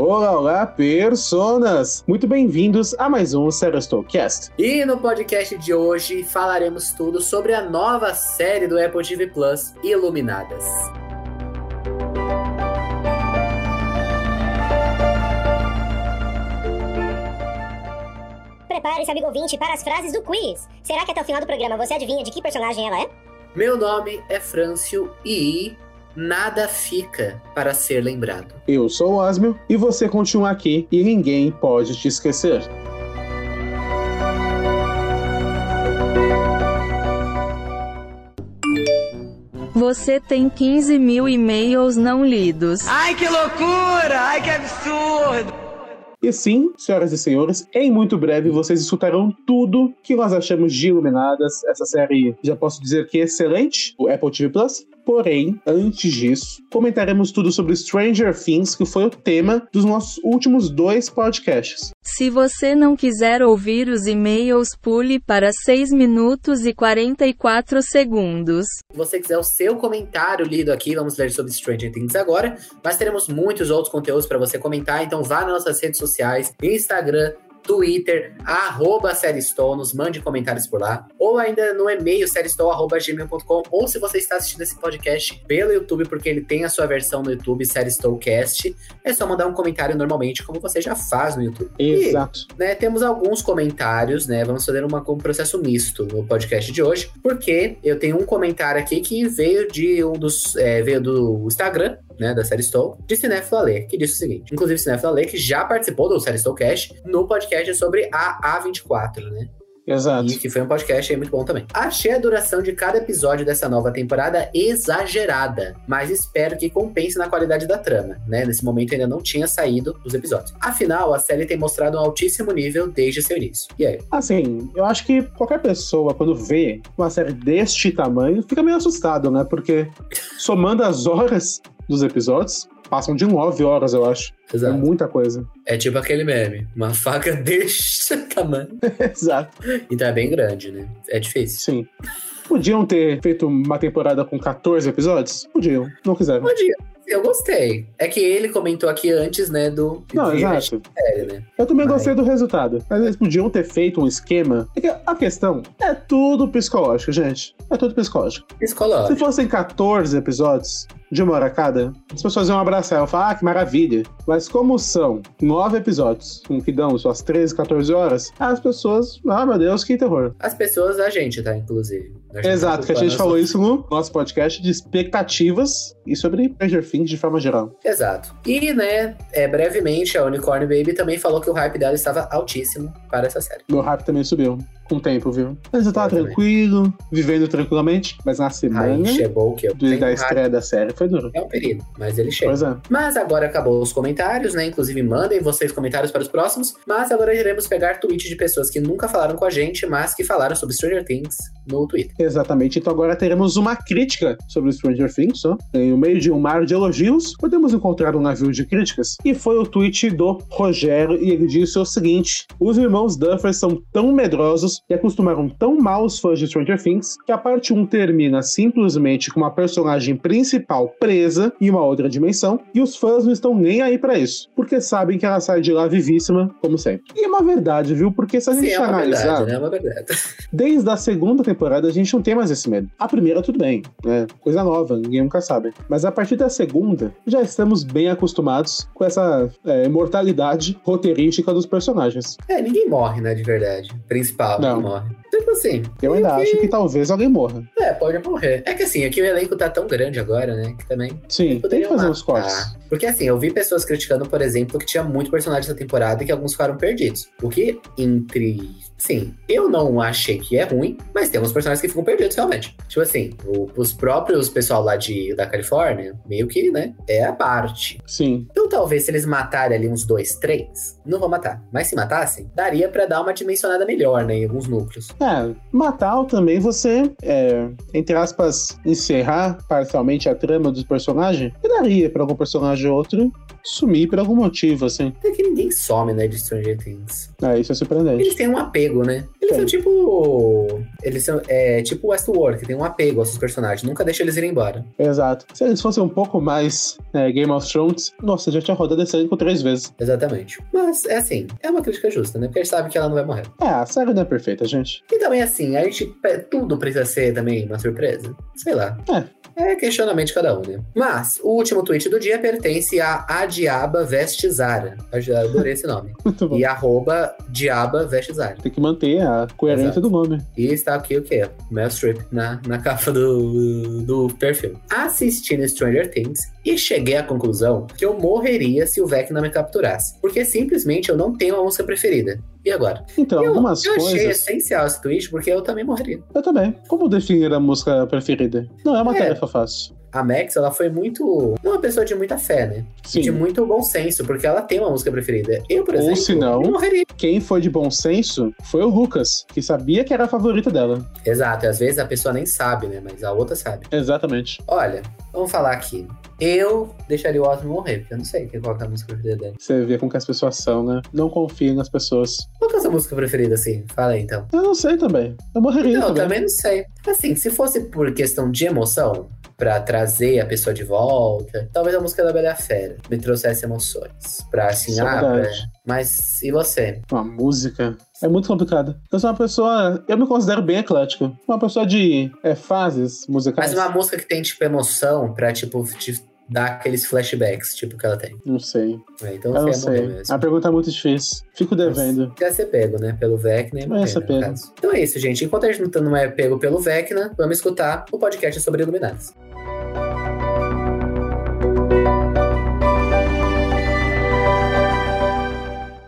Olá, olá, personas! Muito bem-vindos a mais um Cast. E no podcast de hoje falaremos tudo sobre a nova série do Apple TV Plus, Iluminadas. Prepare-se, amigo ouvinte, para as frases do quiz. Será que até o final do programa você adivinha de que personagem ela é? Meu nome é Frâncio e nada fica para ser lembrado. Eu sou o Asmio e você continua aqui e ninguém pode te esquecer. Você tem 15 mil e-mails não lidos. Ai, que loucura! Ai, que absurdo! E sim, senhoras e senhores, em muito breve vocês escutarão tudo que nós achamos de Iluminadas. Essa série, já posso dizer que é excelente, o Apple TV Plus. Porém, antes disso, comentaremos tudo sobre Stranger Things, que foi o tema dos nossos últimos dois podcasts. Se você não quiser ouvir os e-mails, pule para 6 minutos e 44 segundos. Se você quiser o seu comentário lido aqui, vamos ler sobre Stranger Things agora, mas teremos muitos outros conteúdos para você comentar, então vá nas nossas redes sociais, Instagram, Twitter, arroba Seristol, nos mande comentários por lá, ou ainda no e-mail seristol.gmail.com, ou se você está assistindo esse podcast pelo YouTube, porque ele tem a sua versão no YouTube, Seristolcast, é só mandar um comentário normalmente, como você já faz no YouTube. Exato. E, né, temos alguns comentários, né, vamos fazer uma, um processo misto no podcast de hoje, porque eu tenho um comentário aqui que veio de um dos, é, veio do Instagram, né, da série Stow, de Cinefilo Ale, que disse o seguinte, inclusive Cinefilo Ale, que já participou do série Stowcast no podcast sobre a A24, né? Exato. E que foi um podcast aí muito bom também. Achei a duração de cada episódio dessa nova temporada exagerada, mas espero que compense na qualidade da trama, né? Nesse momento ainda não tinha saído os episódios. Afinal, a série tem mostrado um altíssimo nível desde seu início. E aí? Assim, eu acho que qualquer pessoa, quando vê uma série deste tamanho, fica meio assustado, né? Porque somando as horas dos episódios. Passam de nove horas, eu acho. Exato. É muita coisa. É tipo aquele meme. Uma faca deste tamanho. Exato. Então é bem grande, né? É difícil. Sim. Podiam ter feito uma temporada com 14 episódios? Podiam. Não quiseram. Podiam. Eu gostei. É que ele comentou aqui antes, né, do. Não, exato. Série, né? Eu também Mas... gostei do resultado. Mas eles podiam ter feito um esquema. É que a questão é tudo psicológico, gente. É tudo psicológico. Psicológico. Se fossem 14 episódios, de uma hora cada, as pessoas iam abraçar. Eu falar, ah, que maravilha. Mas como são nove episódios, com que dão suas 13, 14 horas, as pessoas, ah, meu Deus, que terror. As pessoas, a gente, tá, inclusive. Exato, que a gente falou isso no nosso podcast de expectativas e sobre Stranger Things de forma geral. Exato. E, né, é, brevemente, a Unicorn Baby também falou que o hype dela estava altíssimo para essa série. Meu hype também subiu com o tempo, viu? Mas eu tava tranquilo, vivendo tranquilamente, mas na semana Aí chegou que eu da estreia da série foi duro. É um perigo, mas ele chega. Pois é. Mas agora acabou os comentários, né? Inclusive mandem vocês comentários para os próximos, mas agora iremos pegar tweets de pessoas que nunca falaram com a gente, mas que falaram sobre Stranger Things no Twitter. Exatamente, então agora teremos uma crítica sobre Stranger Things, ó. Em meio de um mar de elogios, podemos encontrar um navio de críticas. E foi o tweet do Rogério, e ele disse o seguinte: Os irmãos Duffer são tão medrosos e acostumaram tão mal os fãs de Stranger Things que a parte 1 termina simplesmente com uma personagem principal presa em uma outra dimensão e os fãs não estão nem aí para isso, porque sabem que ela sai de lá vivíssima, como sempre. E é uma verdade, viu? Porque se a gente Sim, é analisar. Verdade, né? É uma verdade. Desde a segunda temporada a gente não tem mais esse medo. A primeira, tudo bem, né? Coisa nova, ninguém nunca sabe. Mas a partir da segunda, já estamos bem acostumados com essa é, mortalidade roteirística dos personagens. É, ninguém morre, né? De verdade. Principal, não morre. Tipo assim. Eu ainda que... acho que talvez alguém morra. É, pode morrer. É que assim, aqui o elenco tá tão grande agora, né? Que também. Sim, tem que fazer matar. uns cortes. Porque assim, eu vi pessoas criticando, por exemplo, que tinha muito personagem essa temporada e que alguns ficaram perdidos. O que, entre. Sim, eu não achei que é ruim, mas tem uns personagens que ficam perdidos realmente. Tipo assim, o, os próprios pessoal lá de, da Califórnia, meio que, né? É a parte. Sim. Então talvez se eles matarem ali uns dois, três, não vão matar. Mas se matassem, daria para dar uma dimensionada melhor, né? Em alguns núcleos. É, matar também você, é, entre aspas, encerrar parcialmente a trama dos personagens, e daria pra algum personagem ou outro sumir por algum motivo, assim. É que ninguém some, né, de Stranger Things. É, isso é surpreendente. Eles têm um apego, né? Eles Sim. são tipo. Eles são é, tipo Westworld, que tem um apego aos seus personagens. Nunca deixa eles irem embora. Exato. Se eles fossem um pouco mais é, Game of Thrones, nossa, já bate a roda desse elenco três vezes. Exatamente. Mas, é assim, é uma crítica justa, né? Porque a gente sabe que ela não vai morrer. É, a série não é perfeita, gente. E também, assim, a gente. Tudo precisa ser também uma surpresa. Sei lá. É questionamento de cada um, né? Mas o último tweet do dia pertence a A Diaba Veste Zara. Eu adorei esse nome. Muito bom. E arroba Diaba Veste Zara. Tem que manter a coerência Exato. do nome. E está aqui o quê? Meryl Streep na, na capa do, do perfil. Assistindo Stranger Things e cheguei à conclusão que eu morreria se o Vecna me capturasse. Porque simplesmente eu não tenho uma música preferida. E agora? Então, eu, algumas eu achei coisas. essencial esse tweet porque eu também morreria. Eu também. Como definir a música preferida? Não é uma É. tarefa fácil. A Max, ela foi muito. Uma pessoa de muita fé, né? Sim. De muito bom senso, porque ela tem uma música preferida. Eu, por Ou exemplo, se não- eu morreria. Quem foi de bom senso foi o Lucas, que sabia que era a favorita dela. Exato, e às vezes a pessoa nem sabe, né? Mas a outra sabe. Exatamente. Olha, vamos falar aqui. Eu deixaria o Otto morrer, porque eu não sei qual é a música preferida dele. Você vê com que as pessoas são, né? Não confiem nas pessoas. Qual que é a sua música preferida, assim? Fala aí, então. Eu não sei também. Eu morreria Não, também. também não sei. Assim, se fosse por questão de emoção, pra trazer a pessoa de volta, talvez a música da Bela Fera me trouxesse emoções. Pra assim, é ah, pra... Mas e você? Uma música é muito complicado. Eu sou uma pessoa. Eu me considero bem eclético. Uma pessoa de é, fases musicais. Mas uma música que tem, tipo, emoção pra, tipo, te dar aqueles flashbacks, tipo, que ela tem. Não sei. É, então Eu não sei. mesmo. A pergunta é muito difícil. Fico devendo. Ia ser pego, né? Pelo Vecna Ia morrer, ser no pego. Então é isso, gente. Enquanto a gente não é pego pelo Vecna, vamos escutar o podcast sobre Iluminados.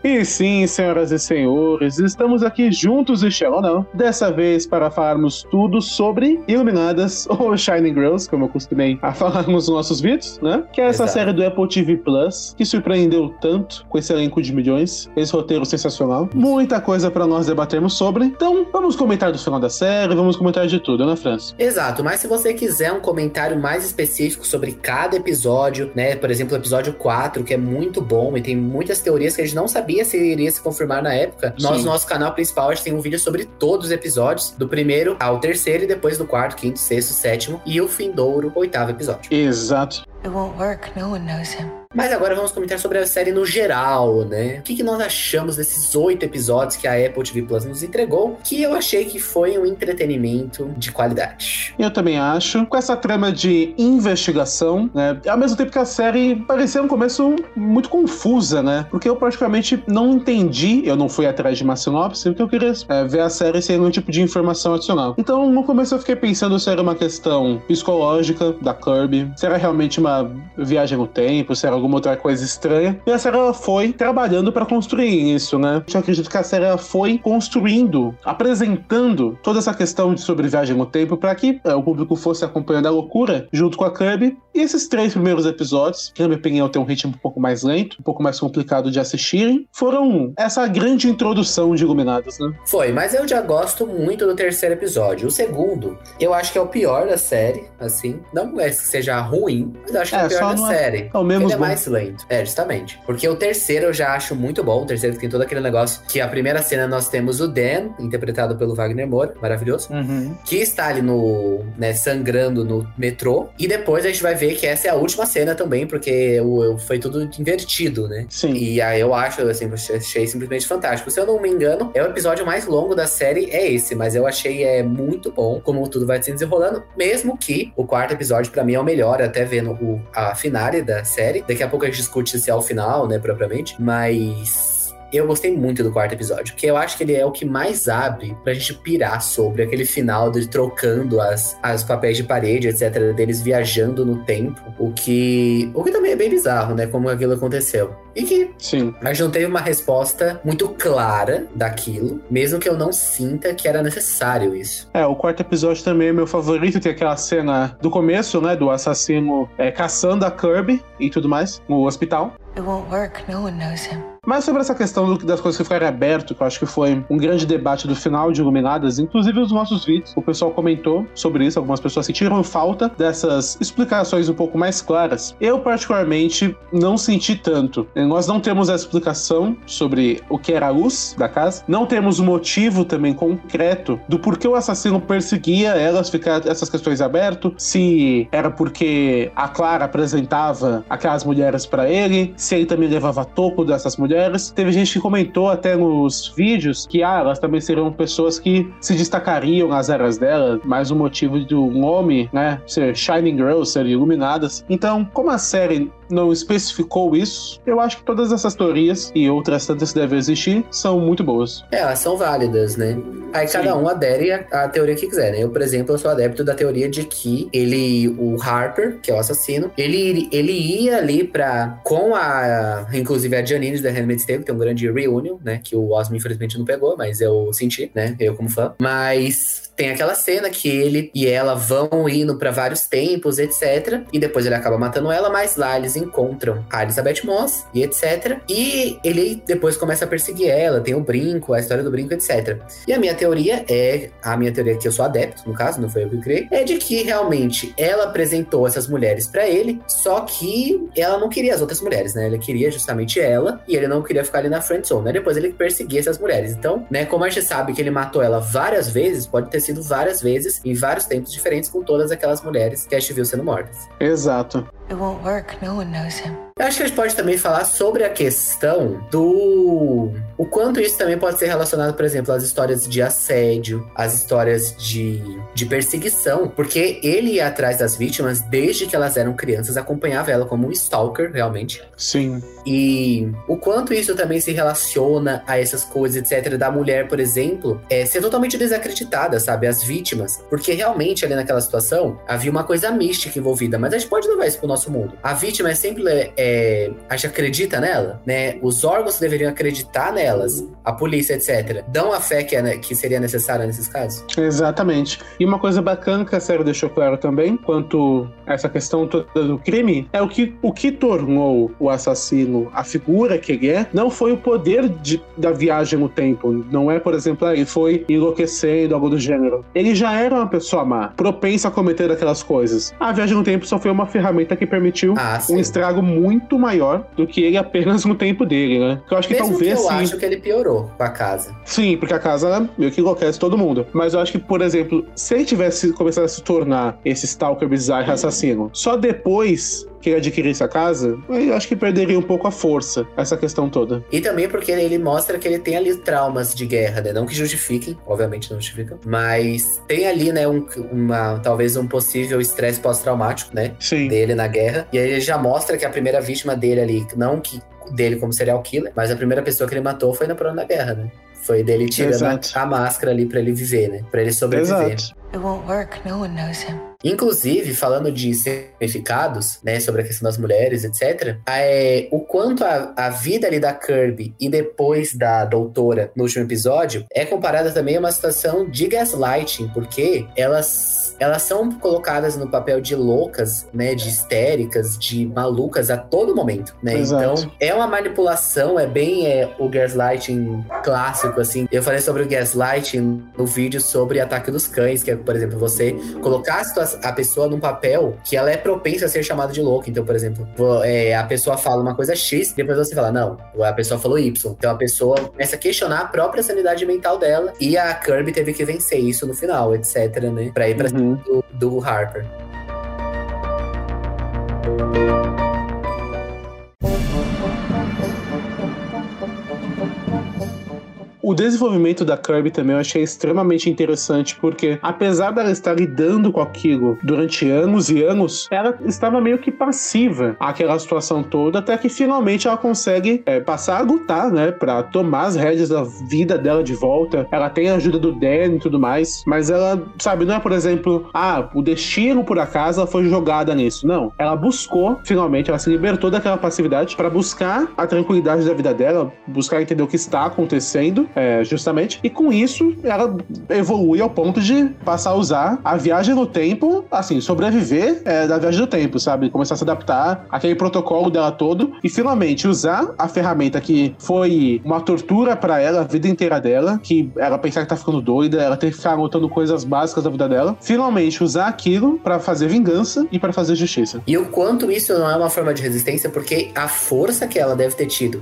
E sim, senhoras e senhores, estamos aqui juntos, este ano não. Dessa vez para falarmos tudo sobre Iluminadas, ou Shining Girls, como eu costumei a falar nos nossos vídeos, né? Que é essa Exato. série do Apple TV Plus, que surpreendeu tanto com esse elenco de milhões, esse roteiro sensacional. Muita coisa para nós debatermos sobre. Então, vamos comentar do final da série, vamos comentar de tudo, né, França? Exato, mas se você quiser um comentário mais específico sobre cada episódio, né? Por exemplo, o episódio 4, que é muito bom e tem muitas teorias que a gente não sabia se iria se confirmar na época. Nós, Sim. no nosso canal principal, a gente tem um vídeo sobre todos os episódios, do primeiro ao terceiro e depois do quarto, quinto, sexto, sétimo e o findouro, oitavo episódio. Exato. It won't work. No one knows him. Mas agora vamos comentar sobre a série no geral, né? O que, que nós achamos desses oito episódios que a Apple TV Plus nos entregou, que eu achei que foi um entretenimento de qualidade. Eu também acho. Com essa trama de investigação, né? Ao mesmo tempo que a série parecia no começo muito confusa, né? Porque eu praticamente não entendi, eu não fui atrás de uma sinopse, porque eu queria é, ver a série sem nenhum tipo de informação adicional. Então, no começo eu fiquei pensando se era uma questão psicológica da Kirby, se era realmente uma viagem no tempo, se era alguma outra coisa estranha. E a série ela foi trabalhando para construir isso, né? Eu acredito que a série ela foi construindo, apresentando toda essa questão de sobre viagem no tempo para que é, o público fosse acompanhando a loucura junto com a Kirby. E esses três primeiros episódios, que na minha opinião tem um ritmo um pouco mais lento, um pouco mais complicado de assistirem, foram essa grande introdução de Iluminados, né? Foi, mas eu já gosto muito do terceiro episódio. O segundo, eu acho que é o pior da série, assim. Não é que seja ruim, mas eu acho que é, É, o pior da é- série. É o menos bom. Mais lento. É, justamente. Porque o terceiro eu já acho muito bom. O terceiro tem todo aquele negócio que a primeira cena nós temos o Dan, interpretado pelo Wagner Moura, maravilhoso, Uhum. que está ali no, né, sangrando no metrô. E depois a gente vai ver que essa é a última cena também, porque o, foi tudo invertido, né? Sim. E aí eu acho, assim, eu achei simplesmente fantástico. Se eu não me engano, é o episódio mais longo da série, é esse, mas eu achei é muito bom como tudo vai se desenrolando, mesmo que o quarto episódio pra mim é o melhor, até vendo o, a finale da série. Daqui a pouco a gente discute se é o final, né, propriamente, mas eu gostei muito do quarto episódio, porque eu acho que ele é o que mais abre pra gente pirar sobre aquele final de trocando as, as papéis de parede, etc, deles viajando no tempo, o que o que também é bem bizarro, né, como aquilo aconteceu. E que Sim. a gente não teve uma resposta muito clara daquilo, mesmo que eu não sinta que era necessário isso. É, o quarto episódio também é meu favorito. Tem aquela cena do começo, né? Do assassino é, caçando a Kirby e tudo mais no hospital. It won't work. No one knows him. Mas sobre essa questão do- das coisas que ficaram aberto, que eu acho que foi um grande debate do final de Iluminadas, inclusive os nossos vídeos, o pessoal comentou sobre isso, algumas pessoas sentiram falta dessas explicações um pouco mais claras. Eu, particularmente, não senti tanto. Nós não temos a explicação sobre o que era a luz da casa, não temos o motivo também concreto do porquê o assassino perseguia elas, ficar essas questões abertas, se era porque a Clara apresentava aquelas mulheres pra ele, se ele também levava toco dessas mulheres. Teve gente que comentou até nos vídeos que ah, elas também seriam pessoas que se destacariam nas eras dela, mais um motivo de um homem, né, ser Shining Girl, ser iluminadas. Então, como a série não especificou isso, eu acho que todas essas teorias e outras tantas que devem existir são muito boas. É, elas são válidas, né? Aí Sim. cada um adere à, à teoria que quiser, né? Eu, por exemplo, eu sou adepto da teoria de que ele, o Harper, que é o assassino, ele, ele ia ali pra. com a. inclusive a Janine da Handmaid's Tale, que tem um grande reunion, né? Que o Osmo infelizmente não pegou, mas eu senti, né? Eu como fã. Mas tem aquela cena que ele e ela vão indo pra vários tempos, etc. E depois ele acaba matando ela, mas lá eles encontram a Elizabeth Moss e etc. E ele depois começa a perseguir ela, tem o brinco, a história do brinco, etc. E a minha teoria é, a minha teoria que eu sou adepto, no caso, não foi eu que criei, é de que realmente ela apresentou essas mulheres pra ele, só que ela não queria as outras mulheres, né? Ele queria justamente ela e ele não queria ficar ali na friend zone, né? Depois ele perseguia essas mulheres. Então, né, como a gente sabe que ele matou ela várias vezes, pode ter sido várias vezes em vários tempos diferentes com todas aquelas mulheres que a gente viu sendo mortas. Exato. It won't work. No one knows him. Eu acho que a gente pode também falar sobre a questão do. O quanto isso também pode ser relacionado, por exemplo, às histórias de assédio, às histórias de, de perseguição. Porque ele ia atrás das vítimas desde que elas eram crianças, acompanhava ela como um stalker, realmente. Sim. E o quanto isso também se relaciona a essas coisas, etc., da mulher, por exemplo, é ser totalmente desacreditada, sabe? As vítimas. Porque realmente ali naquela situação havia uma coisa mística envolvida, mas a gente pode levar isso pro nosso mundo. A vítima é sempre. É, a gente acredita nela, né? Os órgãos deveriam acreditar nelas, a polícia, etc. Dão a fé que, é, né, que seria necessária nesses casos. Exatamente. E uma coisa bacana que a série deixou claro também, quanto a essa questão toda do crime, é o que, o que tornou o assassino a figura que ele é, não foi o poder de- da viagem no tempo. Não é, por exemplo, ah, ele foi enlouquecendo, algo do gênero. Ele já era uma pessoa má, propensa a cometer aquelas coisas. A viagem no tempo só foi uma ferramenta que permitiu Ah, um estrago muito maior do que ele apenas no tempo dele, né? Eu acho que Mesmo talvez que eu sim. acho que ele piorou com a casa. Sim, porque a casa meio que enlouquece todo mundo. Mas eu acho que, por exemplo, se ele tivesse começado a se tornar esse stalker bizarro assassino, só depois que ele adquirisse a casa, eu acho que perderia um pouco a força, essa questão toda. E também porque ele mostra que ele tem ali traumas de guerra, né? Não que justifiquem, obviamente não justificam, mas tem ali, né, um, uma, talvez um possível estresse pós-traumático, né? Sim. Dele na guerra. E aí ele já mostra que a primeira vítima dele ali, não que dele como serial killer, mas a primeira pessoa que ele matou foi na prova da guerra, né? Foi dele tirando a, a máscara ali pra ele viver, né? Pra ele sobreviver. Exato. It won't work. No one knows him. Inclusive, falando de significados, né, sobre a questão das mulheres, etc., é, o quanto a, a vida ali da Kirby e depois da doutora no último episódio é comparada também a uma situação de gaslighting, porque elas. Elas são colocadas no papel de loucas, né? De histéricas, de malucas a todo momento, né? Exato. Então, é uma manipulação, é bem é, o gaslighting clássico, assim. Eu falei sobre o gaslighting no vídeo sobre ataque dos cães, que é, por exemplo, você colocar a, situa- a pessoa num papel que ela é propensa a ser chamada de louca. Então, por exemplo, é, a pessoa fala uma coisa X, depois você fala, não, a pessoa falou Y. Então a pessoa começa a questionar a própria sanidade mental dela. E a Kirby teve que vencer isso no final, etc, né? Pra ir pra Uhum. cima do, do Harper. O desenvolvimento da Kirby também eu achei extremamente interessante, porque apesar dela estar lidando com aquilo durante anos e anos, ela estava meio que passiva àquela situação toda, até que finalmente ela consegue é, passar a lutar, né, pra tomar as rédeas da vida dela de volta. Ela tem a ajuda do Dan e tudo mais, mas ela, sabe, não é, por exemplo, ah, o destino por acaso foi jogada nisso. Não. Ela buscou, finalmente, ela se libertou daquela passividade para buscar a tranquilidade da vida dela, buscar entender o que está acontecendo. Justamente. E com isso, ela evolui ao ponto de passar a usar a viagem no tempo, assim, sobreviver é, da viagem do tempo, sabe? Começar a se adaptar àquele protocolo dela todo e finalmente usar a ferramenta que foi uma tortura para ela a vida inteira dela, que ela pensar que tá ficando doida, ela ter que ficar anotando coisas básicas da vida dela, finalmente usar aquilo para fazer vingança e para fazer justiça. E o quanto isso não é uma forma de resistência, porque a força que ela deve ter tido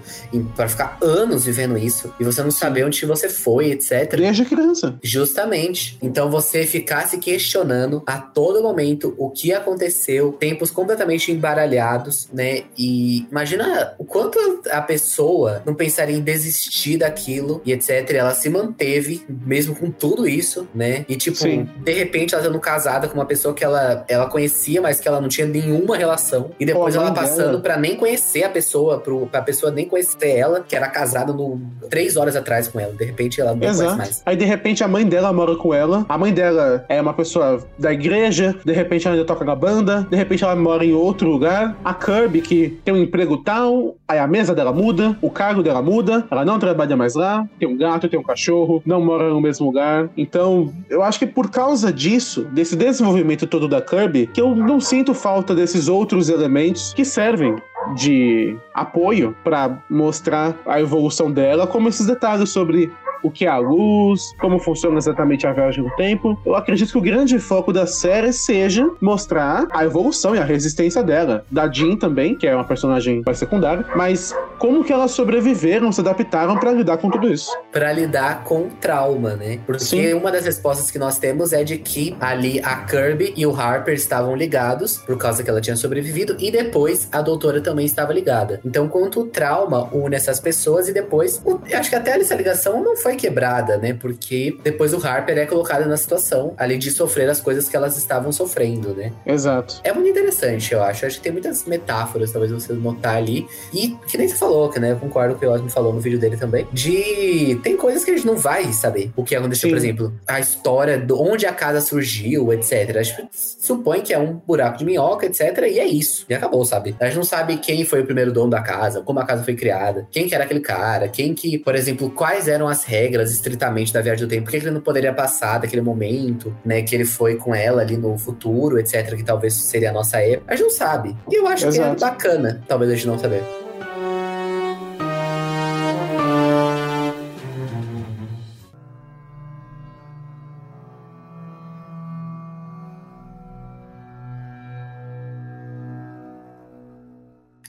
para ficar anos vivendo isso e você não saber onde você foi, etc. Desde criança. Justamente. Então você ficar se questionando a todo momento o que aconteceu, tempos completamente embaralhados, né? E imagina o quanto a pessoa não pensaria em desistir daquilo e etc. Ela se manteve, mesmo com tudo isso, né? E tipo, Sim. de repente ela sendo casada com uma pessoa que ela, ela conhecia, mas que ela não tinha nenhuma relação. E depois ela passando pra nem conhecer a pessoa, pro, pra pessoa nem conhecer ela, que era casada no, três horas atrás com ela. De repente ela não Exato. mais. Aí de repente a mãe dela mora com ela. A mãe dela é uma pessoa da igreja. De repente ela ainda toca na banda. De repente ela mora em outro lugar. A Kirby, que tem um emprego tal. Aí a mesa dela muda. O cargo dela muda. Ela não trabalha mais lá. Tem um gato, tem um cachorro. Não mora no mesmo lugar. Então, eu acho que por causa disso, desse desenvolvimento todo da Kirby, que eu não sinto falta desses outros elementos que servem de apoio pra mostrar a evolução dela, como esses detalhes sobre o que é a luz, como funciona exatamente a viagem no tempo. Eu acredito que o grande foco da série seja mostrar a evolução e a resistência dela. Da Jean também, que é uma personagem mais secundária, mas como que elas sobreviveram, se adaptaram pra lidar com tudo isso. Pra lidar com o trauma, né? Porque Sim. uma das respostas que nós temos é de que ali a Kirby e o Harper estavam ligados, por causa que ela tinha sobrevivido, e depois a doutora também estava ligada. Então, quanto o trauma une essas pessoas, e depois, o- acho que até essa ligação não foi quebrada, né? Porque depois o Harper é colocado na situação ali de sofrer as coisas que elas estavam sofrendo, né? Exato. É muito interessante, eu acho. Acho que tem muitas metáforas, talvez você notar ali. E que nem você falou, que né? Eu concordo com o que o Osmo falou no vídeo dele também. De. Tem coisas que a gente não vai saber. O que aconteceu, Sim. por exemplo, a história de onde a casa surgiu, etc. A gente supõe que é um buraco de minhoca, etc. E é isso. E acabou, sabe? A gente não sabe quem foi o primeiro dono da casa, como a casa foi criada, quem que era aquele cara, quem que, por exemplo, quais eram as regras estritamente da viagem do tempo, por que ele não poderia passar daquele momento, né? Que ele foi com ela ali no futuro, etc. Que talvez seria a nossa época. A gente não sabe. E eu acho que é Exato. bacana, talvez a gente não saber.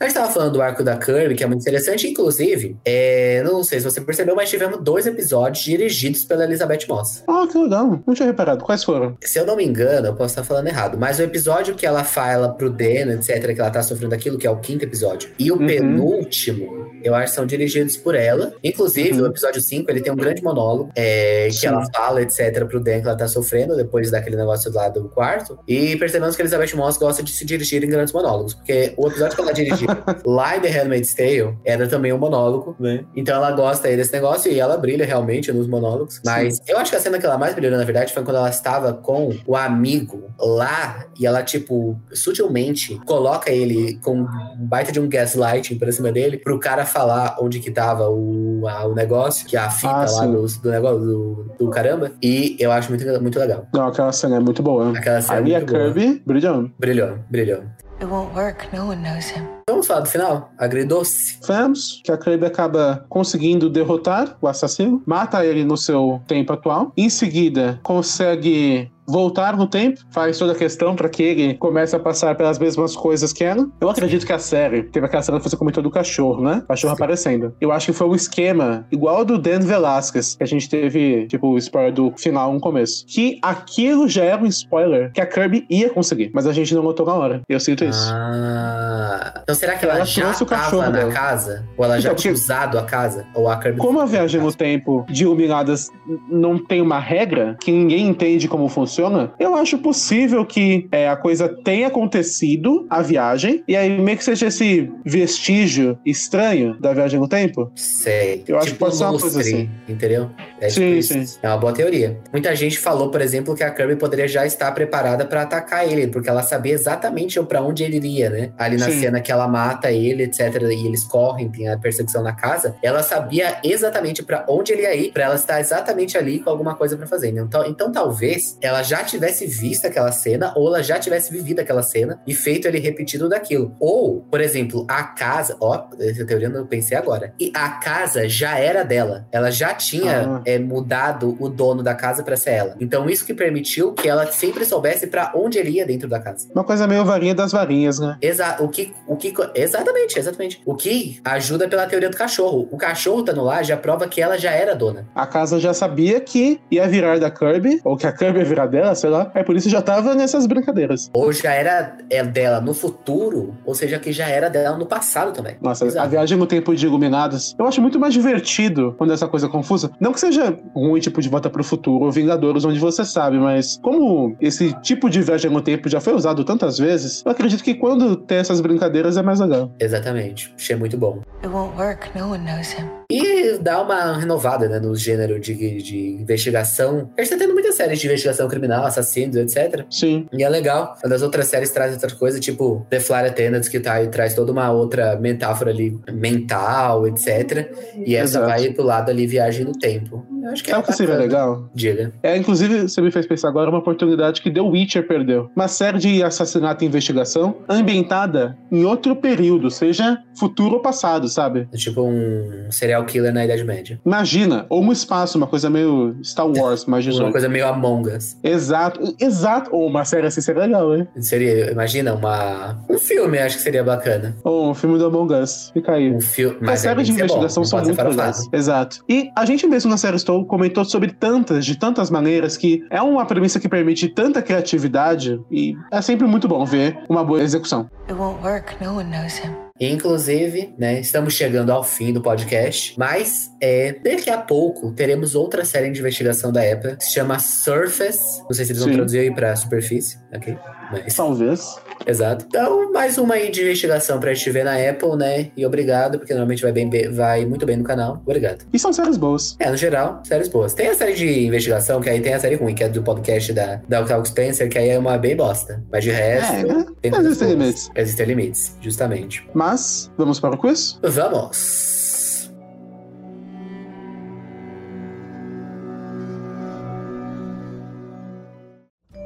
A gente tava falando do arco da Kirby, que é muito interessante, inclusive, é, não sei se você percebeu, mas tivemos dois episódios dirigidos pela Elizabeth Moss. Ah, que legal. Não tinha reparado. Quais foram? Se eu não me engano, eu posso estar falando errado, mas o episódio que ela fala pro Dan, etc., que ela tá sofrendo aquilo, que é o quinto episódio, e o Uhum. penúltimo, eu acho que são dirigidos por ela. Inclusive, Uhum. o episódio 5, ele tem um grande monólogo, é, que Sim. ela fala, etc., pro Dan que ela tá sofrendo, depois daquele negócio lá do quarto. E percebemos que a Elizabeth Moss gosta de se dirigir em grandes monólogos, porque o episódio que ela dirigiu lá em The Handmaid's Tale era também um monólogo, né? Então ela gosta aí desse negócio e ela brilha realmente nos monólogos. Mas eu acho que a cena que ela mais brilhou, na verdade, foi quando ela estava com o amigo lá e ela, tipo, sutilmente coloca ele com um baita de um gaslighting pra cima dele pro cara falar onde que tava o, a- o negócio, que é a fita Ah, lá do, do negócio do, do caramba. E eu acho muito, muito legal. Não, aquela cena é muito boa. Aquela cena é Ali a muito boa. Kirby brilhando. Brilhou, brilhou. It won't work. No one knows him. Vamos falar do final? Agridoce. Vemos que a Kirby acaba conseguindo derrotar o assassino, mata ele no seu tempo atual. Em seguida, consegue voltar no tempo, faz toda a questão para que ele comece a passar pelas mesmas coisas que ela. Eu acredito que a série teve aquela cena que você comentou do cachorro, né? Cachorro Sim. aparecendo. Eu acho que foi um esquema igual ao do Dan Velasquez, que a gente teve, tipo, o spoiler do final no começo. Que aquilo já era um spoiler que a Kirby ia conseguir, mas a gente não notou na hora. Eu sinto isso. Ah. Então será que ela, Ela já tava na dela. casa? Ou ela já Então, tinha porque- usado a casa? Ou a Kirby Como a viagem no tempo de Iluminadas não tem uma regra, que ninguém entende como funciona, eu acho possível que é, a coisa tenha acontecido, a viagem, e aí meio que seja esse vestígio estranho da viagem no tempo. Sei. Eu acho que pode ser uma coisa assim. Entendeu? É Sim, sim. É uma boa teoria. Muita gente falou, por exemplo, que a Kirby poderia já estar preparada pra atacar ele, porque ela sabia exatamente pra onde ele iria, né? Ali na Sim. cena que ela mata ele, etc, e eles correm, tem a perseguição na casa, ela sabia exatamente pra onde ele ia ir, pra ela estar exatamente ali com alguma coisa pra fazer. né? Então, então talvez ela já tivesse visto aquela cena, ou ela já tivesse vivido aquela cena e feito ele repetido daquilo. Ou, por exemplo, a casa, ó, essa teoria eu pensei agora. E a casa já era dela. Ela já tinha Ah. É, mudado o dono da casa pra ser ela. Então isso que permitiu que ela sempre soubesse pra onde ele ia dentro da casa. Uma coisa meio varinha das varinhas, né? Exa o que, o que, exatamente, exatamente. O que ajuda pela teoria do cachorro. O cachorro estando lá já prova que ela já era dona. A casa já sabia que ia virar da Kirby, ou que a Kirby ia virar dela, sei lá. Aí por isso já tava nessas brincadeiras. Ou já era é, dela no futuro, ou seja, que já era dela no passado também. Nossa, Exato. a viagem no tempo de Iluminados. Eu acho muito mais divertido quando essa coisa é confusa. Não que seja ruim, tipo, de volta pro futuro ou Vingadores, onde você sabe, mas como esse tipo de viagem no tempo já foi usado tantas vezes, eu acredito que quando tem essas brincadeiras é mais legal. Exatamente. Achei muito bom. It won't work. No one knows him. E dá uma renovada, né, no gênero de, de investigação. A gente tá tendo muitas séries de investigação criminal, assassinos, etc. Sim. E é legal. Quando as outras séries trazem outra coisa, tipo The Flight Attendants, que tá, traz toda uma outra metáfora ali, mental, etc. E essa Exato. vai pro lado ali, viagem no tempo. Eu acho que Sabe o é que seria legal? Diga. É, inclusive, você me fez pensar agora uma oportunidade que The Witcher perdeu. Uma série de assassinato e investigação ambientada em outro período, seja futuro ou passado, sabe? Tipo um serial killer na Idade Média. Imagina, ou um espaço, uma coisa meio Star Wars, mais Uma 18. coisa meio Among Us. Exato, exato. Ou uma série assim seria legal, hein? Seria, imagina, uma, um filme, acho que seria bacana. Ou um filme do Among Us. Fica aí. Um filme. As Mas séries de investigação são muito legais. Exato. E a gente mesmo na série Stow comentou sobre tantas, de tantas maneiras, que é uma premissa que permite tanta criatividade e é sempre muito bom ver uma boa execução. It won't work. No one knows him. Inclusive, né, estamos chegando ao fim do podcast, mas é, daqui a pouco teremos outra série de investigação da Apple, que se chama Surface. Não sei se eles vão Sim. traduzir aí pra superfície, ok? Mas, Talvez. exato. Então, mais uma aí de investigação pra gente ver na Apple, né? E obrigado, porque normalmente vai, bem, vai muito bem no canal. Obrigado. E são séries boas. É, no geral, séries boas. Tem a série de investigação, que aí tem a série ruim, que é do podcast da, da Octavio Spencer, que aí é uma bem bosta. Mas de resto, É, né? tem existem limites. Existem limites, justamente. Mas, vamos para o quiz? Vamos!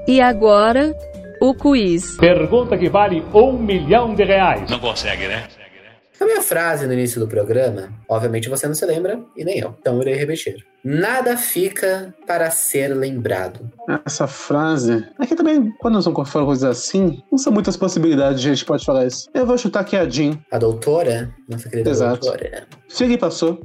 E agora, o quiz. Pergunta que vale um milhão de reais. Não consegue, né? A minha frase no início do programa, obviamente você não se lembra, e nem eu, então eu irei repetir. Nada fica para ser lembrado. Essa frase. Aqui também, quando falar coisas assim, não são muitas possibilidades de a gente pode falar isso. Eu vou chutar que é a Jean. A doutora, nossa querida Exato. doutora, Figue passou.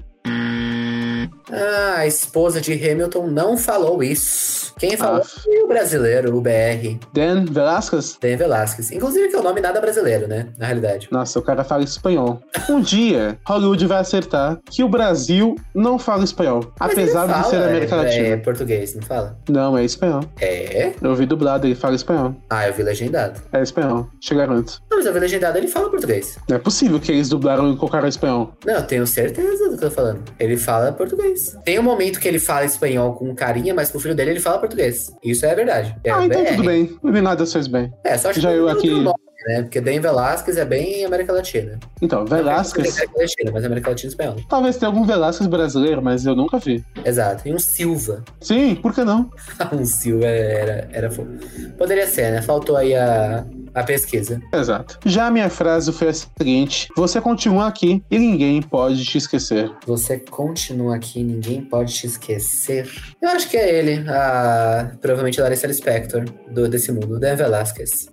Ah, a esposa de Hamilton não falou isso. Quem falou Ah. foi o brasileiro, o BR, Dan Velasquez? Dan Velasquez. Inclusive que é o nome nada brasileiro, né? Na realidade. Nossa, o cara fala espanhol. Um dia, Hollywood vai acertar que o Brasil não fala espanhol. Mas apesar ele de ser fala, América é, Latina. É português, não fala? Não, é espanhol. É? Eu ouvi dublado, ele fala espanhol. Ah, eu vi legendado. É espanhol, te garanto. Não, mas eu vi legendado, ele fala português. Não é possível que eles dublaram e colocaram espanhol. Não, eu tenho certeza do que eu tô falando. Ele fala português. Tem um momento que ele fala espanhol com carinha, mas pro filho dele ele fala português. Isso é verdade. É ah, então BR. tudo bem. Não vi nada fez bem. É, só acho Já que eu aqui- nome, né? Porque Dan Velasquez é bem América Latina. Então, Velasquez. América Latina, mas América Latina e espanhol. Talvez tenha algum Velasquez brasileiro, mas eu nunca vi. Exato. E um Silva. Sim, por que não? um Silva era, era fofo. Poderia ser, né? Faltou aí a, a pesquisa. Exato. Já a minha frase foi a seguinte: Você continua aqui e ninguém pode te esquecer. Você continua aqui, ninguém pode te esquecer. Eu acho que é ele, a provavelmente a Larissa Lispector do, desse mundo, Dan Velasquez.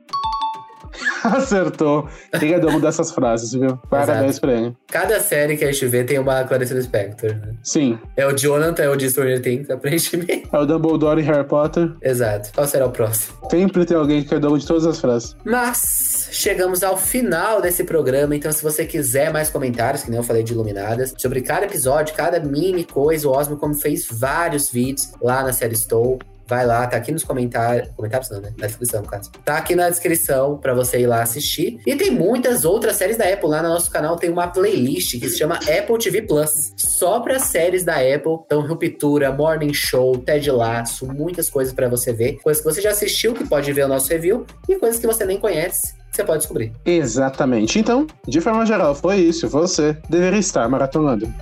Acertou. Ele é dessas frases, viu? Parabéns pra ele. Cada série que a gente vê tem uma Clarice Lispector, né? Sim. É o Jonathan, é o de Stranger Things, aparentemente. É o Dumbledore em Harry Potter. Exato. Qual será o próximo? Sempre tem alguém que é dono de todas as frases. Mas chegamos ao final desse programa, então se você quiser mais comentários, que nem eu falei de Iluminadas, sobre cada episódio, cada mini coisa, o Osmo como fez vários vídeos lá na série Stow. Vai lá, tá aqui nos comentários. Comentários não, né? Na descrição, no caso. Tá aqui na descrição pra você ir lá assistir. E tem muitas outras séries da Apple. Lá no nosso canal tem uma playlist que se chama Apple TV Plus. Só pra séries da Apple. Então, Ruptura, Morning Show, Ted Laço, muitas coisas pra você ver. Coisas que você já assistiu, que pode ver o nosso review. E coisas que você nem conhece. você pode descobrir. Exatamente. Então, de forma geral, foi isso. Você deveria estar maratonando.